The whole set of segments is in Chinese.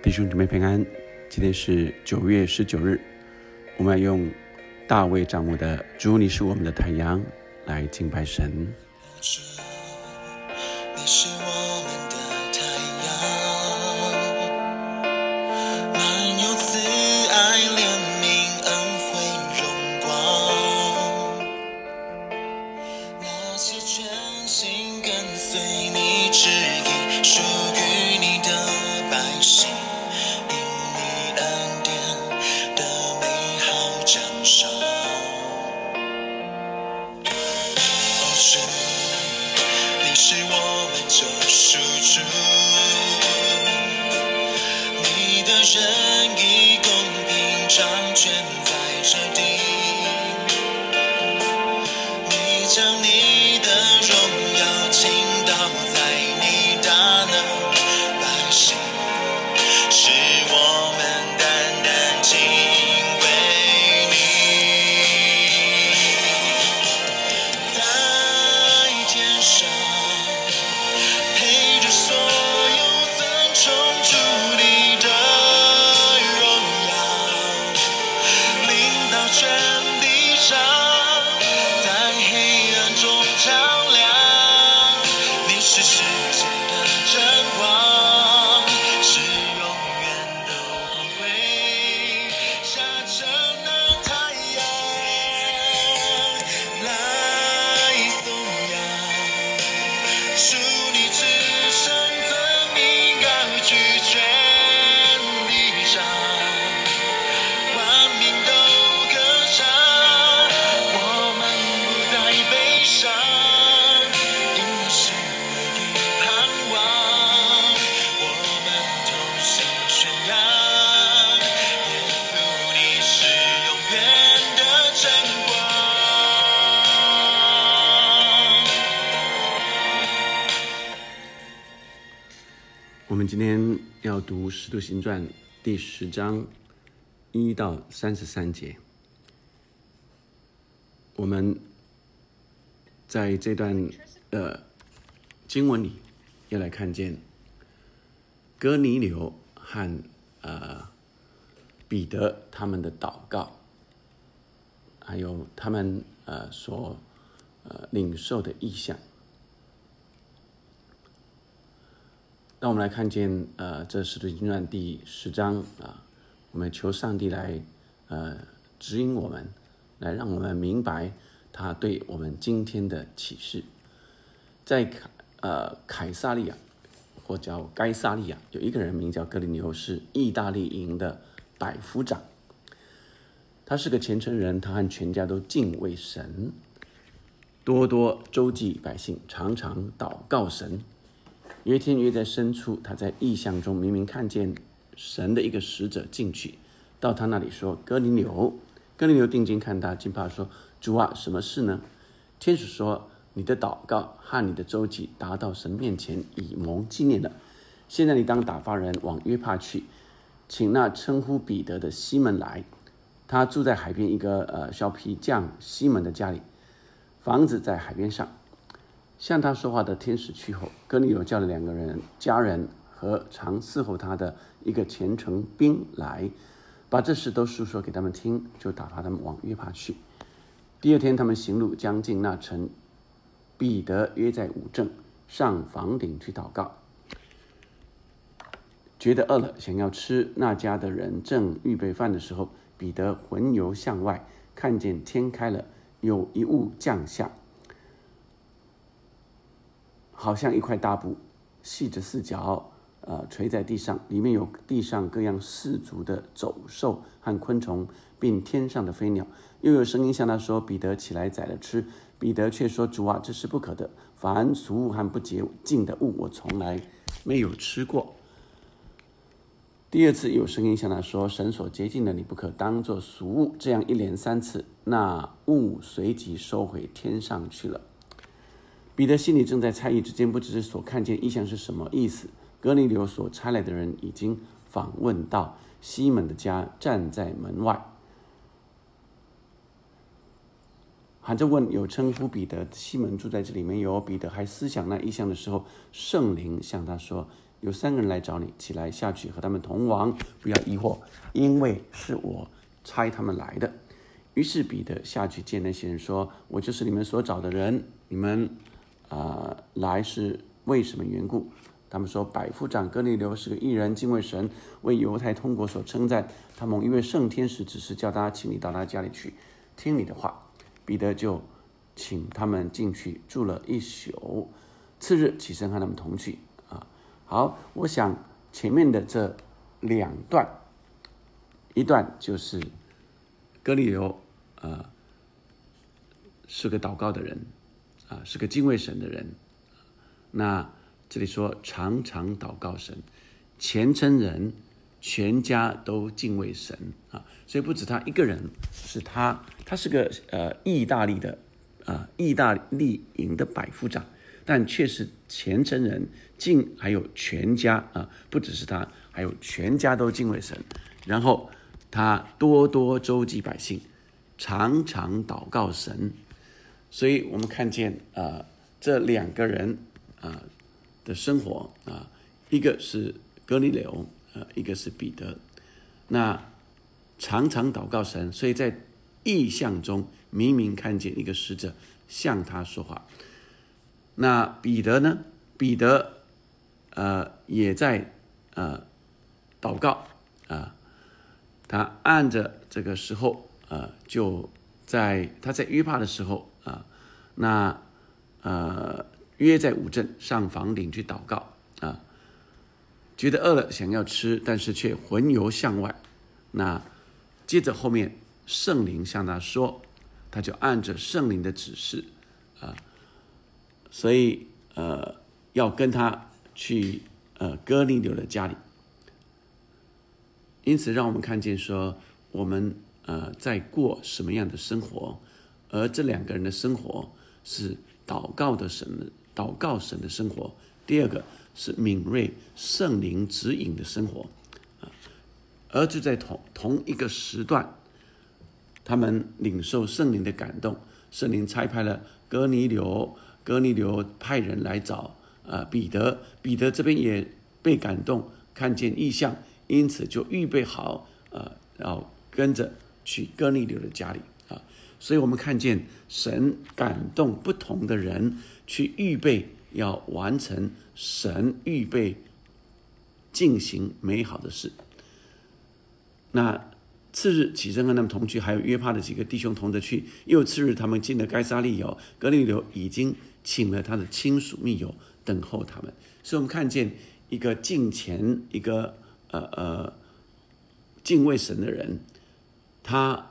弟兄姊妹平安，今天是九月十九日，我们要用大卫掌握的“主，你是我们的太阳”来敬拜神。你是我们的太阳，满有慈爱、怜悯、恩惠、荣光。那些全心跟随你旨意、今天要读《使徒行传》第十章一到三十三节。我们在这段呃经文里，要来看见哥尼流和呃彼得他们的祷告，还有他们呃所呃领受的意向。让我们来看见，呃，这《使徒行传》第十章啊，我们求上帝来，呃，指引我们，来让我们明白他对我们今天的启示。在凯呃凯撒利亚，或叫该撒利亚，有一个人名叫格林牛，是意大利营的百夫长。他是个虔诚人，他和全家都敬畏神，多多周济百姓，常常祷告神。约天约在深处，他在异象中明明看见神的一个使者进去，到他那里说：“哥尼流。”哥尼流定睛看他，惊怕说：“主啊，什么事呢？”天使说：“你的祷告和你的周济达到神面前，以蒙纪念了。现在你当打发人往约帕去，请那称呼彼得的西门来，他住在海边一个呃小皮匠西门的家里，房子在海边上。”向他说话的天使去后，哥尼流叫了两个人家人和常伺候他的一个虔诚兵来，把这事都述说给他们听，就打发他们往约帕去。第二天，他们行路将近那城，彼得约在五正上房顶去祷告，觉得饿了，想要吃。那家的人正预备饭的时候，彼得魂游向外，看见天开了，有一物降下。好像一块大布，系着四角，呃，垂在地上，里面有地上各样四足的走兽和昆虫，并天上的飞鸟。又有声音向他说：“彼得起来宰了吃。”彼得却说：“主啊，这是不可的。凡俗物和不洁净的物，我从来没有吃过。”第二次有声音向他说：“神所洁净的，你不可当作俗物。”这样一连三次，那物随即收回天上去了。彼得心里正在猜疑之间，不知所看见异象是什么意思。哥尼流所差来的人已经访问到西门的家，站在门外，喊着问：“有称呼彼得西门住在这里没有？”彼得还思想那异象的时候，圣灵向他说：“有三个人来找你，起来下去和他们同往，不要疑惑，因为是我差他们来的。于是彼得下去见那些人，说：“我就是你们所找的人，你们啊、来是为什么缘故？”他们说：“百夫长哥尼流是个艺人，敬畏神，为犹太通国所称赞。他蒙一位圣天使指示，叫他请你到他家里去，听你的话。”彼得就请他们进去住了一宿，次日起身和他们同去。啊，好，我想前面的这两段，一段就是哥利流，呃，是个祷告的人，啊，是个敬畏神的人。那这里说常常祷告神，虔诚人全家都敬畏神啊，所以不止他一个人，是他，他是个呃意大利的啊、意大利营的百夫长，但却是虔诚人，敬还有全家啊，不只是他，还有全家都敬畏神，然后他多多周济百姓，常常祷告神，所以我们看见啊、这两个人啊、的生活啊、一个是哥尼流，呃，一个是彼得，那常常祷告神，所以在意象中明明看见一个使者向他说话。那彼得呢？彼得呃也在呃祷告啊、他按着这个时候呃就在他在约帕的时候啊、那呃约在五镇上房顶去祷告啊、觉得饿了想要吃，但是却魂游向外。那接着后面圣灵向他说，他就按着圣灵的指示啊、所以呃要跟他去呃哥尼流的家里。因此，让我们看见说，我们呃在过什么样的生活，而这两个人的生活是祷告的神祷告神的生活。第二个是敏锐圣灵指引的生活，啊，而就在同同一个时段，他们领受圣灵的感动，圣灵差派了哥尼流，哥尼流派人来找啊、彼得，彼得这边也被感动，看见异象，因此就预备好啊，然后跟着去哥尼流的家里，所以我们看见神感动不同的人去预备，要完成神预备进行美好的事。那次日起身跟他们同去，还有约帕的几个弟兄同着去。又次日，他们进了该撒利友，格利流已经请了他的亲属密友等候他们。所以，我们看见一个敬虔、一个呃呃敬畏神的人，他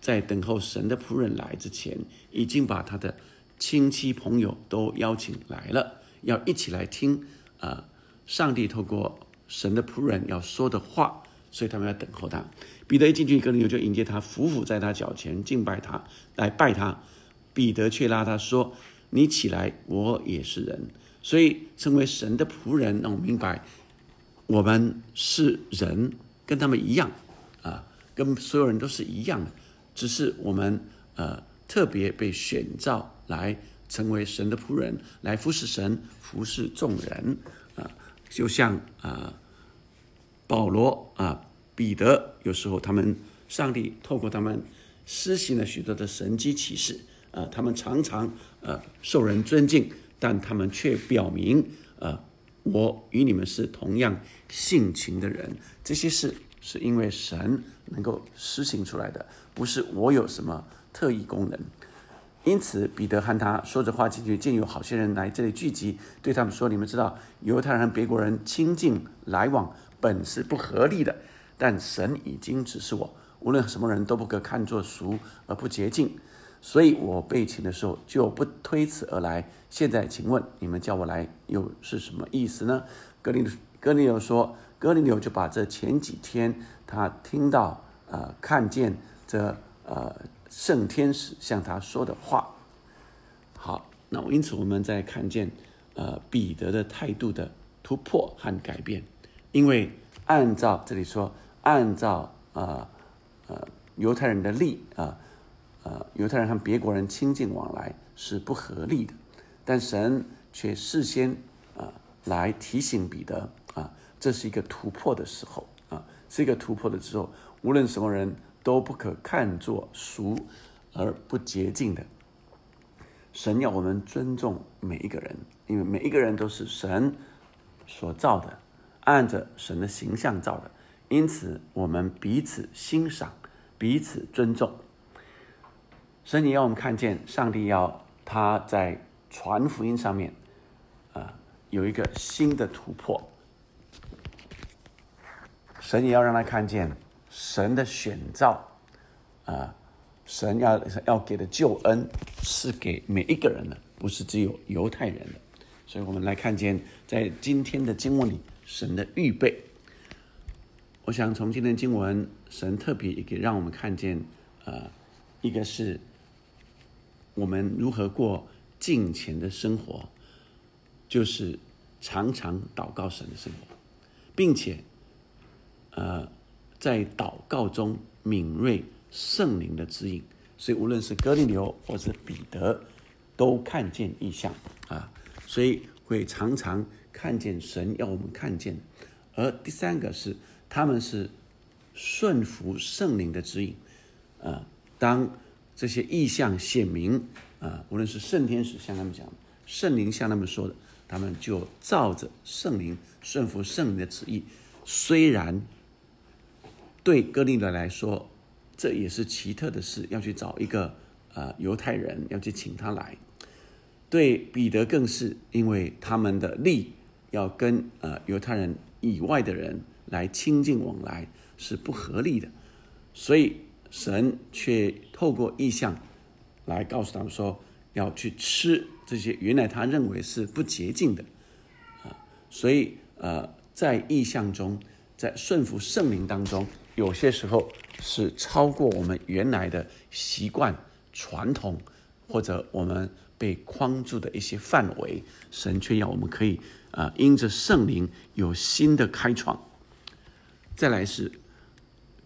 在等候神的仆人来之前，已经把他的亲戚朋友都邀请来了，要一起来听啊、呃上帝透过神的仆人要说的话，所以他们要等候他。彼得一进去，哥尼流就迎接他，伏伏在他脚前敬拜他，来拜他。彼得却拉他说：“你起来，我也是人。”所以成为神的仆人，让我明白我们是人，跟他们一样啊，跟所有人都是一样的，只是我们呃特别被选召来成为神的仆人，来服侍神，服侍众人啊，就像啊保罗啊彼得，有时候他们上帝透过他们施行了许多的神迹启示啊，他们常常呃受人尊敬，但他们却表明呃我与你们是同样性情的人，这些事是因为神能够施行出来的，不是我有什么特异功能。因此，彼得和他说着话进去，见有好些人来这里聚集，对他们说：“你们知道，犹太人和别国人亲近来往本是不合理的，但神已经指示我，无论什么人都不可看作俗而不洁净。所以我被请的时候就不推辞而来。现在，请问你们叫我来又是什么意思呢？”格林格林流说：“格林流就把这前几天他听到、呃看见这呃圣天使向他说的话。好，那因此我们在看见呃彼得的态度的突破和改变，因为按照这里说，按照呃呃犹太人的例啊呃犹太人和别国人亲近往来是不合理的，但神却事先啊、呃来提醒彼得。这是一个突破的时候啊，是一个突破的时候，无论什么人都不可看作俗而不洁净的。神要我们尊重每一个人，因为每一个人都是神所造的，按着神的形象造的，因此我们彼此欣赏，彼此尊重。神也要我们看见，上帝要他在传福音上面，啊，有一个新的突破。神也要让他看见神的选召，啊。神要要给的救恩是给每一个人的，不是只有犹太人的。所以我们来看见，在今天的经文里，神的预备。我想从今天经文，神特别也给让我们看见，呃，一个是我们如何过敬虔的生活，就是常常祷告神的生活，并且，呃，在祷告中敏锐。圣灵的指引，所以无论是哥利流或是彼得，都看见异象啊，所以会常常看见神要我们看见。而第三个是，他们是顺服圣灵的指引啊。当这些异象显明啊，无论是圣天使向他们讲，圣灵向他们说的，他们就照着圣灵顺服圣灵的旨意。虽然对哥利德来说，这也是奇特的事，要去找一个呃犹太人，要去请他来。对彼得更是，因为他们的利要跟呃犹太人以外的人来亲近往来是不合理的，所以神却透过意象来告诉他们说，要去吃这些原来他认为是不洁净的啊。所以呃，在意象中，在顺服圣灵当中。有些时候是超过我们原来的习惯、传统，或者我们被框住的一些范围，神却要我们可以啊，因着圣灵有新的开创。再来是，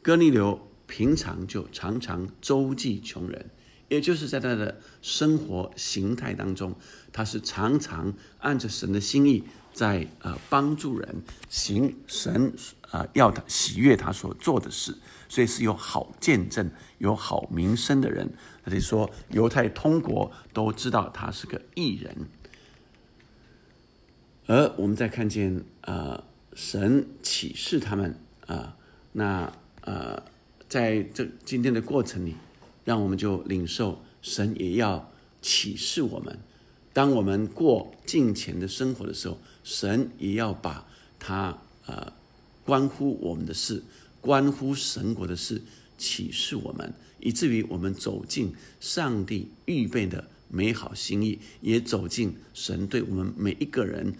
哥尼流平常就常常周济穷人，也就是在他的生活形态当中，他是常常按着神的心意。在呃帮助人行神啊要他喜悦他所做的事，所以是有好见证、有好名声的人。他就说犹太通国都知道他是个异人。而我们再看见呃神启示他们啊，那呃在这今天的过程里，让我们就领受神也要启示我们。当我们过敬虔的生活的时候，神也要把他呃关乎我们的事、关乎神国的事启示我们，以至于我们走进上帝预备的美好心意，也走进神对我们每一个人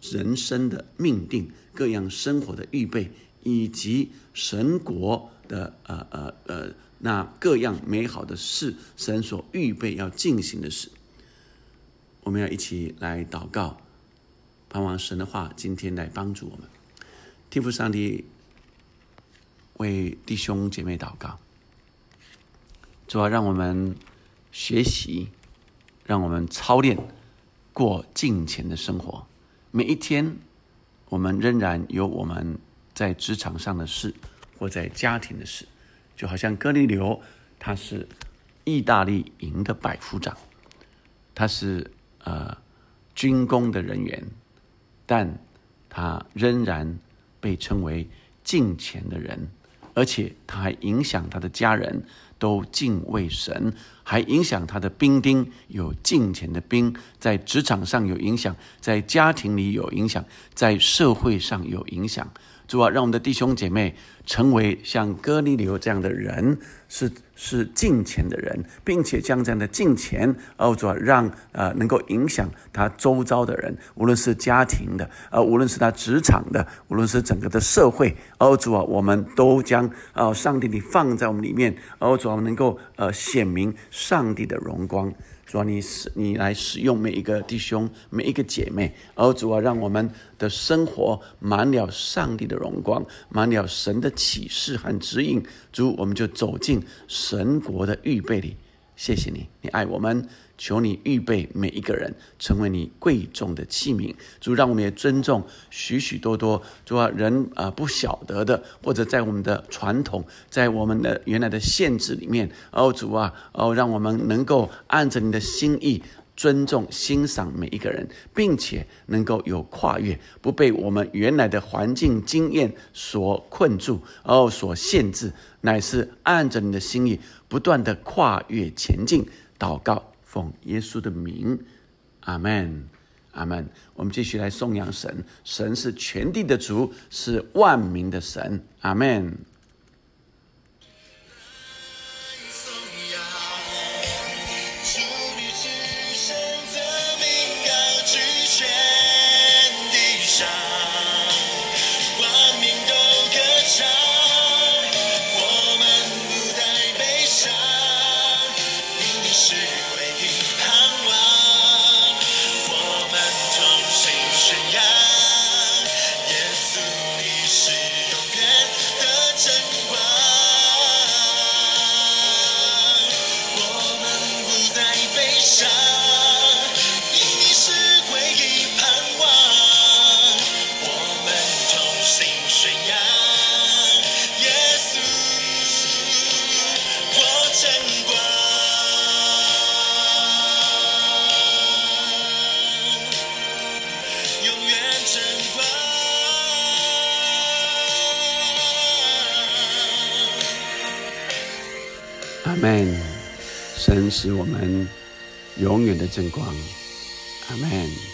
人生的命定、各样生活的预备，以及神国的呃呃呃那各样美好的事，神所预备要进行的事。我们要一起来祷告，盼望神的话今天来帮助我们。天父上帝为弟兄姐妹祷告，主要让我们学习，让我们操练过敬虔的生活。每一天，我们仍然有我们在职场上的事，或在家庭的事。就好像哥利流，他是意大利营的百夫长，他是。呃，军工的人员，但他仍然被称为敬虔的人，而且他还影响他的家人都敬畏神，还影响他的兵丁有敬虔的兵，在职场上有影响，在家庭里有影响，在社会上有影响。主啊，让我们的弟兄姐妹成为像哥尼流这样的人，是是敬虔的人，并且将这样的敬虔，哦主啊，让呃能够影响他周遭的人，无论是家庭的，呃无论是他职场的，无论是整个的社会，哦主啊，我们都将呃上帝你放在我们里面，哦主啊，能够呃显明上帝的荣光。主啊，你使你来使用每一个弟兄、每一个姐妹，而主啊，让我们的生活满了上帝的荣光，满了神的启示和指引。主，我们就走进神国的预备里。谢谢你，你爱我们，求你预备每一个人成为你贵重的器皿。主，让我们也尊重许许多多主啊人啊不晓得的，或者在我们的传统，在我们的原来的限制里面，哦主啊，哦让我们能够按着你的心意。尊重、欣赏每一个人，并且能够有跨越，不被我们原来的环境经验所困住，哦，所限制，乃是按着你的心意，不断的跨越前进。祷告，奉耶稣的名，阿门，阿门。我们继续来颂扬神，神是全地的主，是万民的神，阿门。门。神是我们永远的真光。阿门。